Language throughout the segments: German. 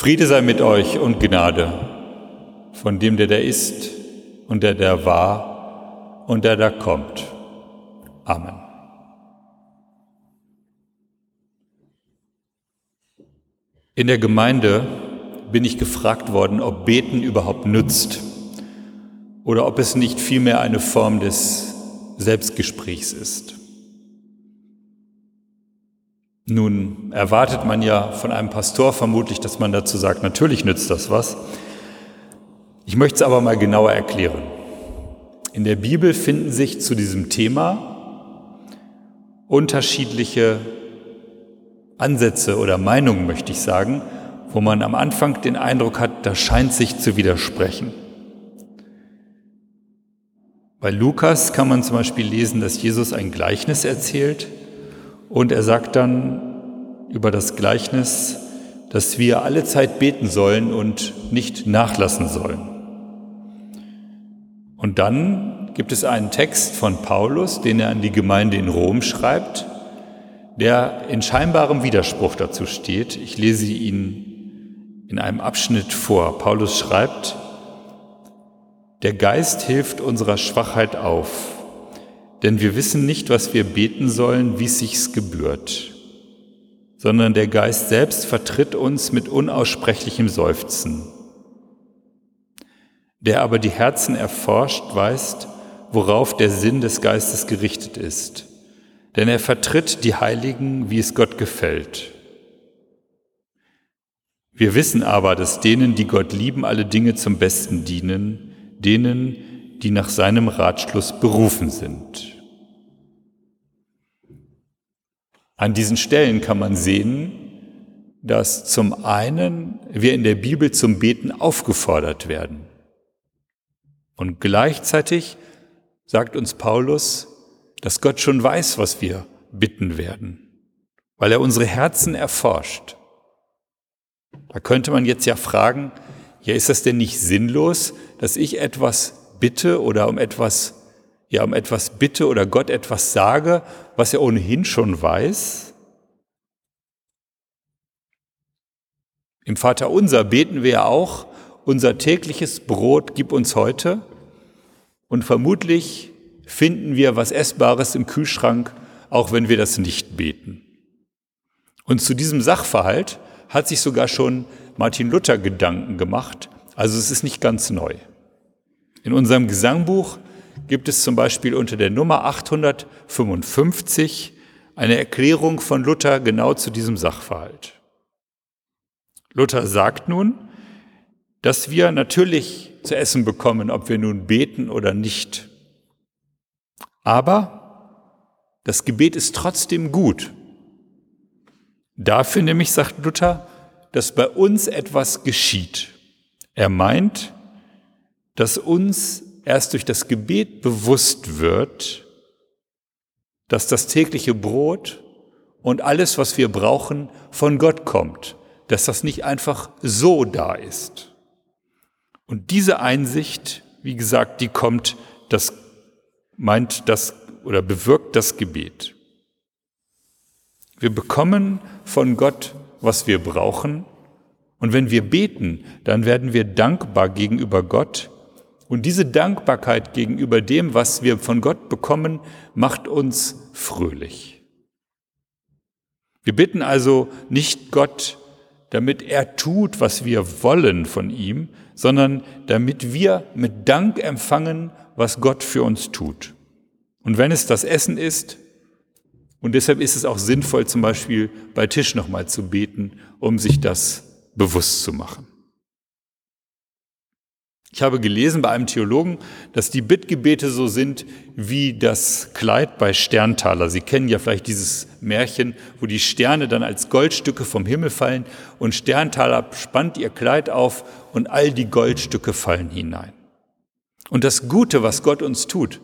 Friede sei mit euch und Gnade von dem, der da ist und der da war und der da kommt. Amen. In der Gemeinde bin ich gefragt worden, ob Beten überhaupt nützt oder ob es nicht vielmehr eine Form des Selbstgesprächs ist. Nun erwartet man ja von einem Pastor vermutlich, dass man dazu sagt, natürlich nützt das was. Ich möchte es aber mal genauer erklären. In der Bibel finden sich zu diesem Thema unterschiedliche Ansätze oder Meinungen, möchte ich sagen, wo man am Anfang den Eindruck hat, das scheint sich zu widersprechen. Bei Lukas kann man zum Beispiel lesen, dass Jesus ein Gleichnis erzählt, und er sagt dann über das Gleichnis, dass wir alle Zeit beten sollen und nicht nachlassen sollen. Und dann gibt es einen Text von Paulus, den er an die Gemeinde in Rom schreibt, der in scheinbarem Widerspruch dazu steht. Ich lese ihn in einem Abschnitt vor. Paulus schreibt, der Geist hilft unserer Schwachheit auf denn wir wissen nicht, was wir beten sollen, wie sich's gebührt, sondern der Geist selbst vertritt uns mit unaussprechlichem Seufzen. Der aber die Herzen erforscht, weiß, worauf der Sinn des Geistes gerichtet ist, denn er vertritt die Heiligen, wie es Gott gefällt. Wir wissen aber, dass denen, die Gott lieben, alle Dinge zum Besten dienen, denen, die nach seinem Ratschluss berufen sind. An diesen Stellen kann man sehen, dass zum einen wir in der Bibel zum Beten aufgefordert werden. Und gleichzeitig sagt uns Paulus, dass Gott schon weiß, was wir bitten werden, weil er unsere Herzen erforscht. Da könnte man jetzt ja fragen, ja, ist das denn nicht sinnlos, dass ich etwas bitte oder um etwas, ja, um etwas bitte oder Gott etwas sage, was er ohnehin schon weiß? Im Vater unser beten wir ja auch, unser tägliches Brot gib uns heute. Und vermutlich finden wir was Essbares im Kühlschrank, auch wenn wir das nicht beten. Und zu diesem Sachverhalt hat sich sogar schon Martin Luther Gedanken gemacht, also es ist nicht ganz neu. In unserem Gesangbuch gibt es zum Beispiel unter der Nummer 855 eine Erklärung von Luther genau zu diesem Sachverhalt. Luther sagt nun, dass wir natürlich zu essen bekommen, ob wir nun beten oder nicht. Aber das Gebet ist trotzdem gut. Dafür nämlich, sagt Luther, dass bei uns etwas geschieht. Er meint, dass uns erst durch das Gebet bewusst wird, dass das tägliche Brot und alles, was wir brauchen, von Gott kommt, dass das nicht einfach so da ist. Und diese Einsicht, wie gesagt, die kommt, das meint das oder bewirkt das Gebet. Wir bekommen von Gott, was wir brauchen. Und wenn wir beten, dann werden wir dankbar gegenüber Gott und diese Dankbarkeit gegenüber dem, was wir von Gott bekommen, macht uns fröhlich. Wir bitten also nicht Gott, damit er tut, was wir wollen von ihm, sondern damit wir mit Dank empfangen, was Gott für uns tut. Und wenn es das Essen ist, und deshalb ist es auch sinnvoll, zum Beispiel bei Tisch nochmal zu beten, um sich das bewusst zu machen. Ich habe gelesen bei einem Theologen, dass die Bittgebete so sind wie das Kleid bei Sterntaler. Sie kennen ja vielleicht dieses Märchen, wo die Sterne dann als Goldstücke vom Himmel fallen und Sterntaler spannt ihr Kleid auf und all die Goldstücke fallen hinein. Und das Gute, was Gott uns tut,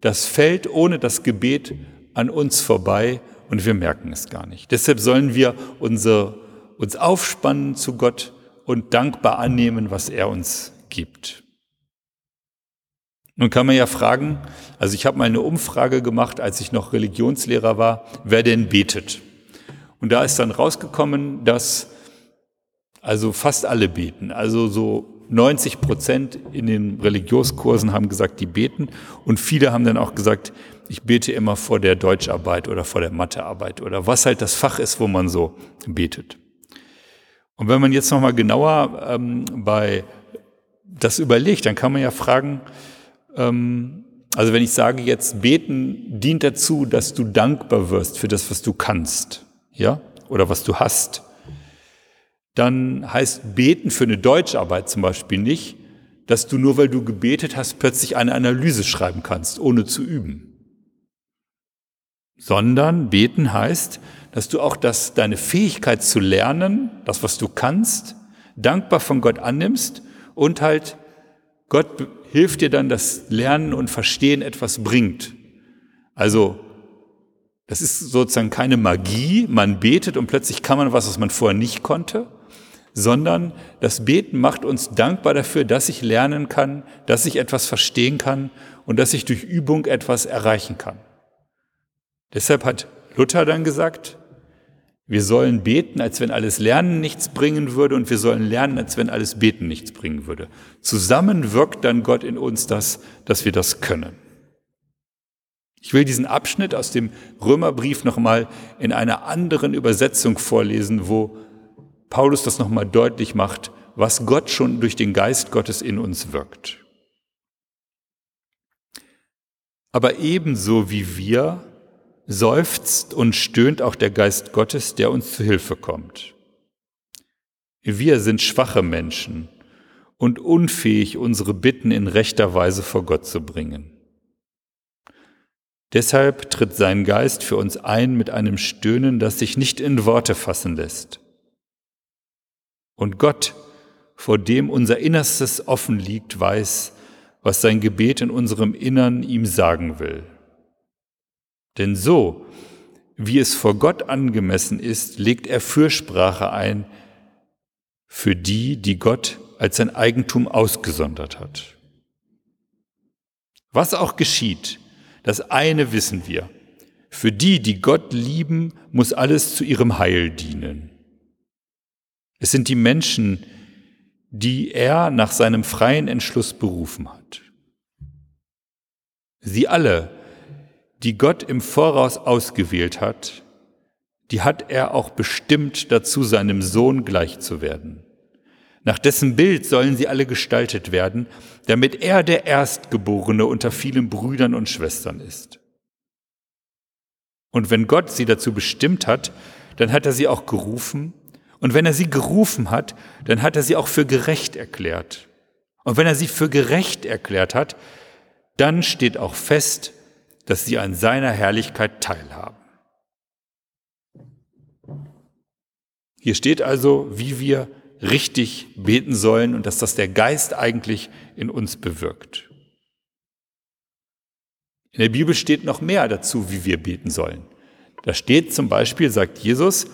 das fällt ohne das Gebet an uns vorbei und wir merken es gar nicht. Deshalb sollen wir unsere, uns aufspannen zu Gott und dankbar annehmen, was er uns gibt. Nun kann man ja fragen, also ich habe mal eine Umfrage gemacht, als ich noch Religionslehrer war, wer denn betet. Und da ist dann rausgekommen, dass Also fast alle beten. Also so 90 Prozent in den Religionskursen haben gesagt, die beten. Und viele haben dann auch gesagt, ich bete immer vor der Deutscharbeit oder vor der Mathearbeit oder was halt das Fach ist, wo man so betet. Und wenn man jetzt nochmal genauer ähm, bei das überlegt, dann kann man ja fragen, ähm, also wenn ich sage jetzt, beten dient dazu, dass du dankbar wirst für das, was du kannst, ja, oder was du hast, dann heißt beten für eine Deutscharbeit zum Beispiel nicht, dass du nur weil du gebetet hast, plötzlich eine Analyse schreiben kannst, ohne zu üben. Sondern beten heißt, dass du auch das, deine Fähigkeit zu lernen, das, was du kannst, dankbar von Gott annimmst und halt Gott hilft dir dann, dass Lernen und Verstehen etwas bringt. Also, das ist sozusagen keine Magie, man betet und plötzlich kann man was, was man vorher nicht konnte, sondern das Beten macht uns dankbar dafür, dass ich lernen kann, dass ich etwas verstehen kann und dass ich durch Übung etwas erreichen kann. Deshalb hat Luther dann gesagt, wir sollen beten, als wenn alles Lernen nichts bringen würde und wir sollen lernen, als wenn alles Beten nichts bringen würde. Zusammen wirkt dann Gott in uns das, dass wir das können. Ich will diesen Abschnitt aus dem Römerbrief nochmal in einer anderen Übersetzung vorlesen, wo Paulus das nochmal deutlich macht, was Gott schon durch den Geist Gottes in uns wirkt. Aber ebenso wie wir seufzt und stöhnt auch der Geist Gottes, der uns zu Hilfe kommt. Wir sind schwache Menschen und unfähig, unsere Bitten in rechter Weise vor Gott zu bringen. Deshalb tritt sein Geist für uns ein mit einem Stöhnen, das sich nicht in Worte fassen lässt. Und Gott, vor dem unser Innerstes offen liegt, weiß, was sein Gebet in unserem Innern ihm sagen will. Denn so, wie es vor Gott angemessen ist, legt er Fürsprache ein für die, die Gott als sein Eigentum ausgesondert hat. Was auch geschieht, das eine wissen wir. Für die, die Gott lieben, muss alles zu ihrem Heil dienen. Es sind die Menschen, die er nach seinem freien Entschluss berufen hat. Sie alle die Gott im Voraus ausgewählt hat, die hat er auch bestimmt dazu, seinem Sohn gleich zu werden. Nach dessen Bild sollen sie alle gestaltet werden, damit er der Erstgeborene unter vielen Brüdern und Schwestern ist. Und wenn Gott sie dazu bestimmt hat, dann hat er sie auch gerufen. Und wenn er sie gerufen hat, dann hat er sie auch für gerecht erklärt. Und wenn er sie für gerecht erklärt hat, dann steht auch fest, dass sie an seiner Herrlichkeit teilhaben. Hier steht also, wie wir richtig beten sollen und dass das der Geist eigentlich in uns bewirkt. In der Bibel steht noch mehr dazu, wie wir beten sollen. Da steht zum Beispiel, sagt Jesus,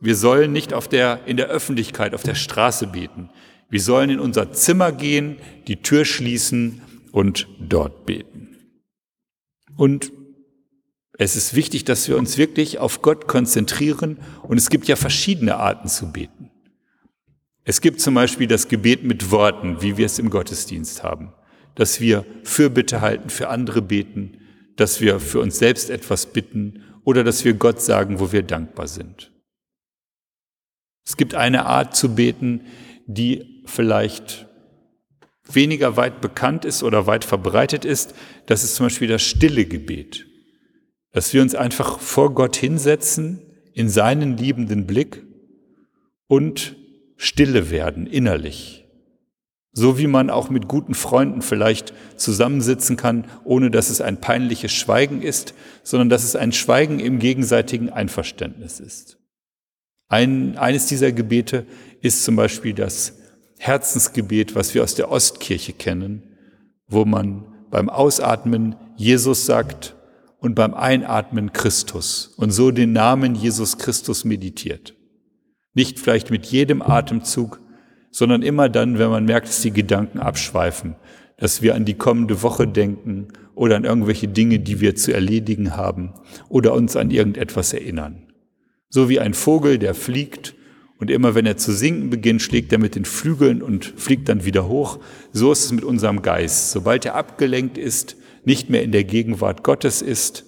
wir sollen nicht auf der, in der Öffentlichkeit, auf der Straße beten. Wir sollen in unser Zimmer gehen, die Tür schließen und dort beten. Und es ist wichtig, dass wir uns wirklich auf Gott konzentrieren. Und es gibt ja verschiedene Arten zu beten. Es gibt zum Beispiel das Gebet mit Worten, wie wir es im Gottesdienst haben. Dass wir Fürbitte halten, für andere beten, dass wir für uns selbst etwas bitten oder dass wir Gott sagen, wo wir dankbar sind. Es gibt eine Art zu beten, die vielleicht weniger weit bekannt ist oder weit verbreitet ist, das ist zum Beispiel das stille Gebet. Dass wir uns einfach vor Gott hinsetzen, in seinen liebenden Blick und stille werden, innerlich. So wie man auch mit guten Freunden vielleicht zusammensitzen kann, ohne dass es ein peinliches Schweigen ist, sondern dass es ein Schweigen im gegenseitigen Einverständnis ist. Ein, eines dieser Gebete ist zum Beispiel das Herzensgebet, was wir aus der Ostkirche kennen, wo man beim Ausatmen Jesus sagt und beim Einatmen Christus und so den Namen Jesus Christus meditiert. Nicht vielleicht mit jedem Atemzug, sondern immer dann, wenn man merkt, dass die Gedanken abschweifen, dass wir an die kommende Woche denken oder an irgendwelche Dinge, die wir zu erledigen haben oder uns an irgendetwas erinnern. So wie ein Vogel, der fliegt Und immer wenn er zu sinken beginnt, schlägt er mit den Flügeln und fliegt dann wieder hoch. So ist es mit unserem Geist. Sobald er abgelenkt ist, nicht mehr in der Gegenwart Gottes ist,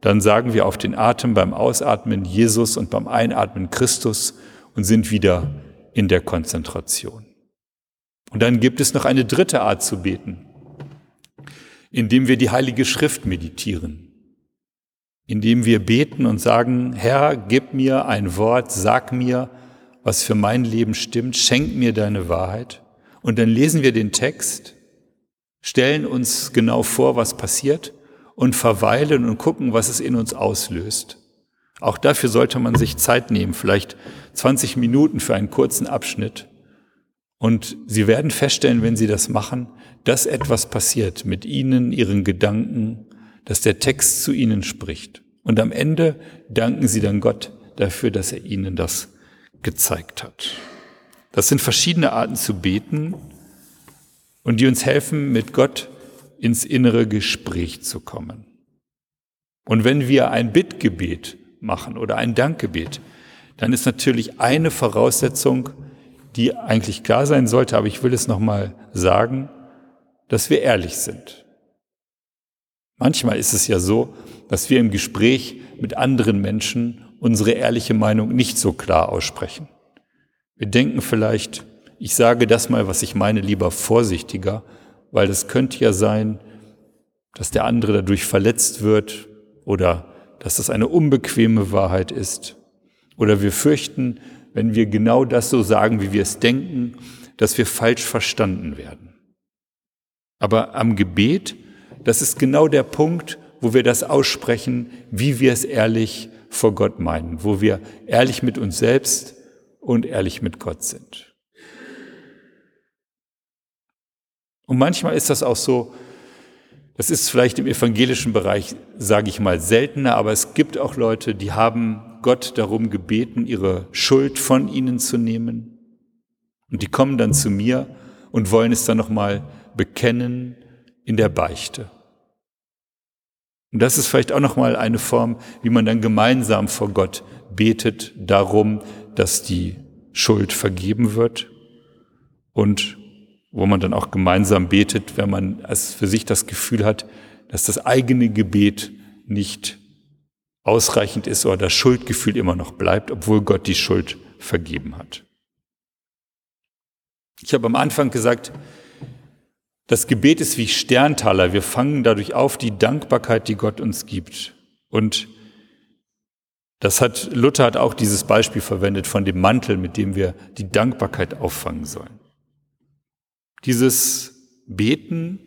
dann sagen wir auf den Atem beim Ausatmen Jesus und beim Einatmen Christus und sind wieder in der Konzentration. Und dann gibt es noch eine dritte Art zu beten, indem wir die Heilige Schrift meditieren, indem wir beten und sagen, Herr, gib mir ein Wort, sag mir, was für mein Leben stimmt, schenk mir deine Wahrheit. Und dann lesen wir den Text, stellen uns genau vor, was passiert und verweilen und gucken, was es in uns auslöst. Auch dafür sollte man sich Zeit nehmen, vielleicht 20 Minuten für einen kurzen Abschnitt. Und Sie werden feststellen, wenn Sie das machen, dass etwas passiert mit Ihnen, Ihren Gedanken, dass der Text zu Ihnen spricht. Und am Ende danken Sie dann Gott dafür, dass er Ihnen das gezeigt hat. Das sind verschiedene Arten zu beten und die uns helfen, mit Gott ins innere Gespräch zu kommen. Und wenn wir ein Bittgebet machen oder ein Dankgebet, dann ist natürlich eine Voraussetzung, die eigentlich klar sein sollte, aber ich will es nochmal sagen, dass wir ehrlich sind. Manchmal ist es ja so, dass wir im Gespräch mit anderen Menschen unsere ehrliche Meinung nicht so klar aussprechen. Wir denken vielleicht, ich sage das mal, was ich meine, lieber vorsichtiger, weil es könnte ja sein, dass der andere dadurch verletzt wird oder dass das eine unbequeme Wahrheit ist. Oder wir fürchten, wenn wir genau das so sagen, wie wir es denken, dass wir falsch verstanden werden. Aber am Gebet, das ist genau der Punkt, wo wir das aussprechen, wie wir es ehrlich vor Gott meinen, wo wir ehrlich mit uns selbst und ehrlich mit Gott sind. Und manchmal ist das auch so, das ist vielleicht im evangelischen Bereich, sage ich mal, seltener, aber es gibt auch Leute, die haben Gott darum gebeten, ihre Schuld von ihnen zu nehmen. Und die kommen dann zu mir und wollen es dann nochmal bekennen in der Beichte. Und das ist vielleicht auch nochmal eine Form, wie man dann gemeinsam vor Gott betet darum, dass die Schuld vergeben wird und wo man dann auch gemeinsam betet, wenn man als für sich das Gefühl hat, dass das eigene Gebet nicht ausreichend ist oder das Schuldgefühl immer noch bleibt, obwohl Gott die Schuld vergeben hat. Ich habe am Anfang gesagt, das Gebet ist wie Sterntaler. Wir fangen dadurch auf die Dankbarkeit, die Gott uns gibt. Und das hat, Luther hat auch dieses Beispiel verwendet von dem Mantel, mit dem wir die Dankbarkeit auffangen sollen. Dieses Beten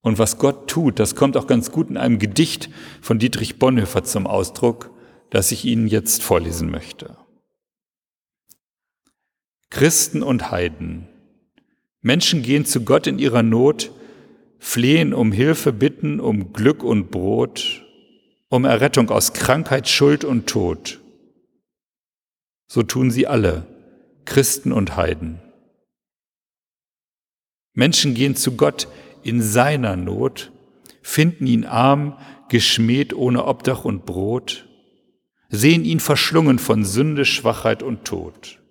und was Gott tut, das kommt auch ganz gut in einem Gedicht von Dietrich Bonhoeffer zum Ausdruck, das ich Ihnen jetzt vorlesen möchte. Christen und Heiden, Menschen gehen zu Gott in ihrer Not, flehen um Hilfe, bitten um Glück und Brot, um Errettung aus Krankheit, Schuld und Tod. So tun sie alle, Christen und Heiden. Menschen gehen zu Gott in seiner Not, finden ihn arm, geschmäht ohne Obdach und Brot, sehen ihn verschlungen von Sünde, Schwachheit und Tod.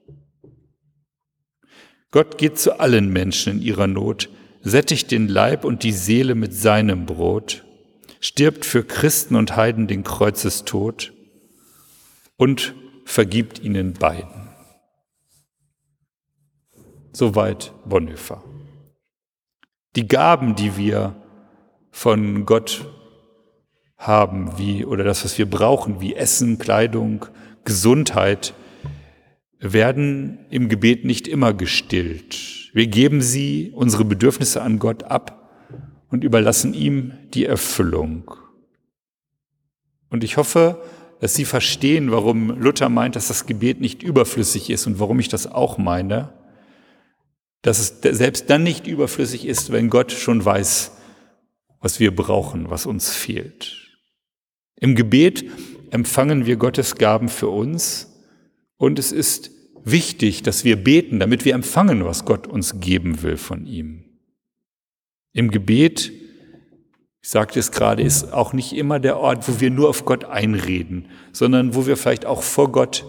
Gott geht zu allen Menschen in ihrer Not, sättigt den Leib und die Seele mit seinem Brot, stirbt für Christen und Heiden den Kreuzestod und vergibt ihnen beiden. Soweit Bonhoeffer. Die Gaben, die wir von Gott haben, wie, oder das, was wir brauchen, wie Essen, Kleidung, Gesundheit, werden im Gebet nicht immer gestillt. Wir geben sie, unsere Bedürfnisse an Gott ab und überlassen ihm die Erfüllung. Und ich hoffe, dass Sie verstehen, warum Luther meint, dass das Gebet nicht überflüssig ist und warum ich das auch meine. Dass es selbst dann nicht überflüssig ist, wenn Gott schon weiß, was wir brauchen, was uns fehlt. Im Gebet empfangen wir Gottes Gaben für uns und es ist wichtig, dass wir beten, damit wir empfangen, was Gott uns geben will von ihm. Im Gebet, ich sagte es gerade, ist auch nicht immer der Ort, wo wir nur auf Gott einreden, sondern wo wir vielleicht auch vor Gott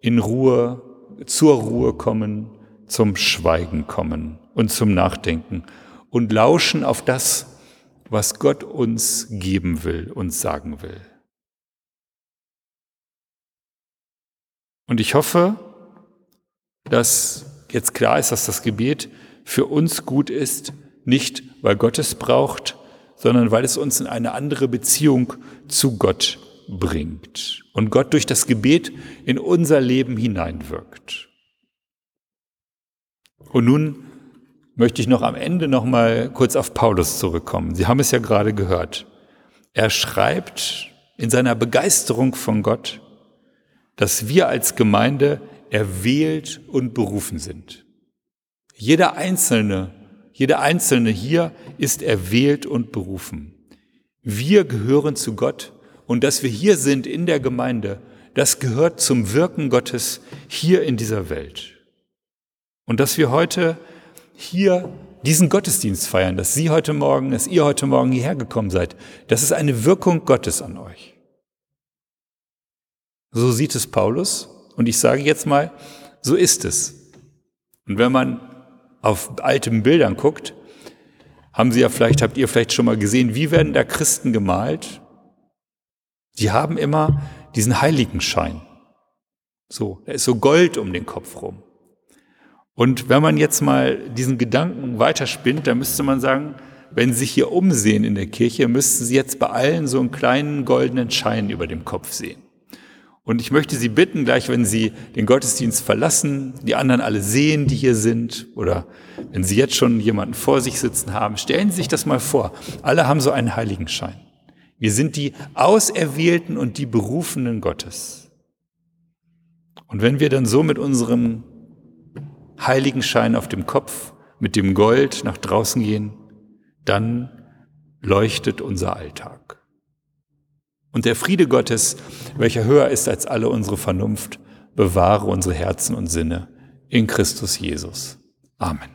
in Ruhe zur Ruhe kommen, zum Schweigen kommen und zum Nachdenken und lauschen auf das, was Gott uns geben will und sagen will. Und ich hoffe, dass jetzt klar ist, dass das Gebet für uns gut ist, nicht weil Gott es braucht, sondern weil es uns in eine andere Beziehung zu Gott bringt und Gott durch das Gebet in unser Leben hineinwirkt. Und nun möchte ich noch am Ende noch mal kurz auf Paulus zurückkommen. Sie haben es ja gerade gehört. Er schreibt in seiner Begeisterung von Gott, dass wir als Gemeinde erwählt und berufen sind. Jeder Einzelne, jeder Einzelne hier ist erwählt und berufen. Wir gehören zu Gott und dass wir hier sind in der Gemeinde, das gehört zum Wirken Gottes hier in dieser Welt. Und dass wir heute hier diesen Gottesdienst feiern, dass Sie heute Morgen, dass ihr heute Morgen hierher gekommen seid, das ist eine Wirkung Gottes an euch. So sieht es Paulus und ich sage jetzt mal, so ist es. Und wenn man auf alten Bildern guckt, haben Sie ja vielleicht, habt ihr vielleicht schon mal gesehen, wie werden da Christen gemalt? Die haben immer diesen Heiligenschein. So, da ist so Gold um den Kopf rum. Und wenn man jetzt mal diesen Gedanken weiterspinnt, dann müsste man sagen, wenn Sie sich hier umsehen in der Kirche, müssten Sie jetzt bei allen so einen kleinen goldenen Schein über dem Kopf sehen. Und ich möchte Sie bitten, gleich wenn Sie den Gottesdienst verlassen, die anderen alle sehen, die hier sind, oder wenn Sie jetzt schon jemanden vor sich sitzen haben, stellen Sie sich das mal vor. Alle haben so einen Heiligenschein. Wir sind die Auserwählten und die Berufenen Gottes. Und wenn wir dann so mit unserem Heiligenschein auf dem Kopf, mit dem Gold nach draußen gehen, dann leuchtet unser Alltag. Und der Friede Gottes, welcher höher ist als alle unsere Vernunft, bewahre unsere Herzen und Sinne in Christus Jesus. Amen.